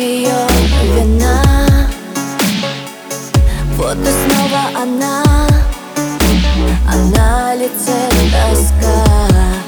ее вина Вот и снова она Она лице доска.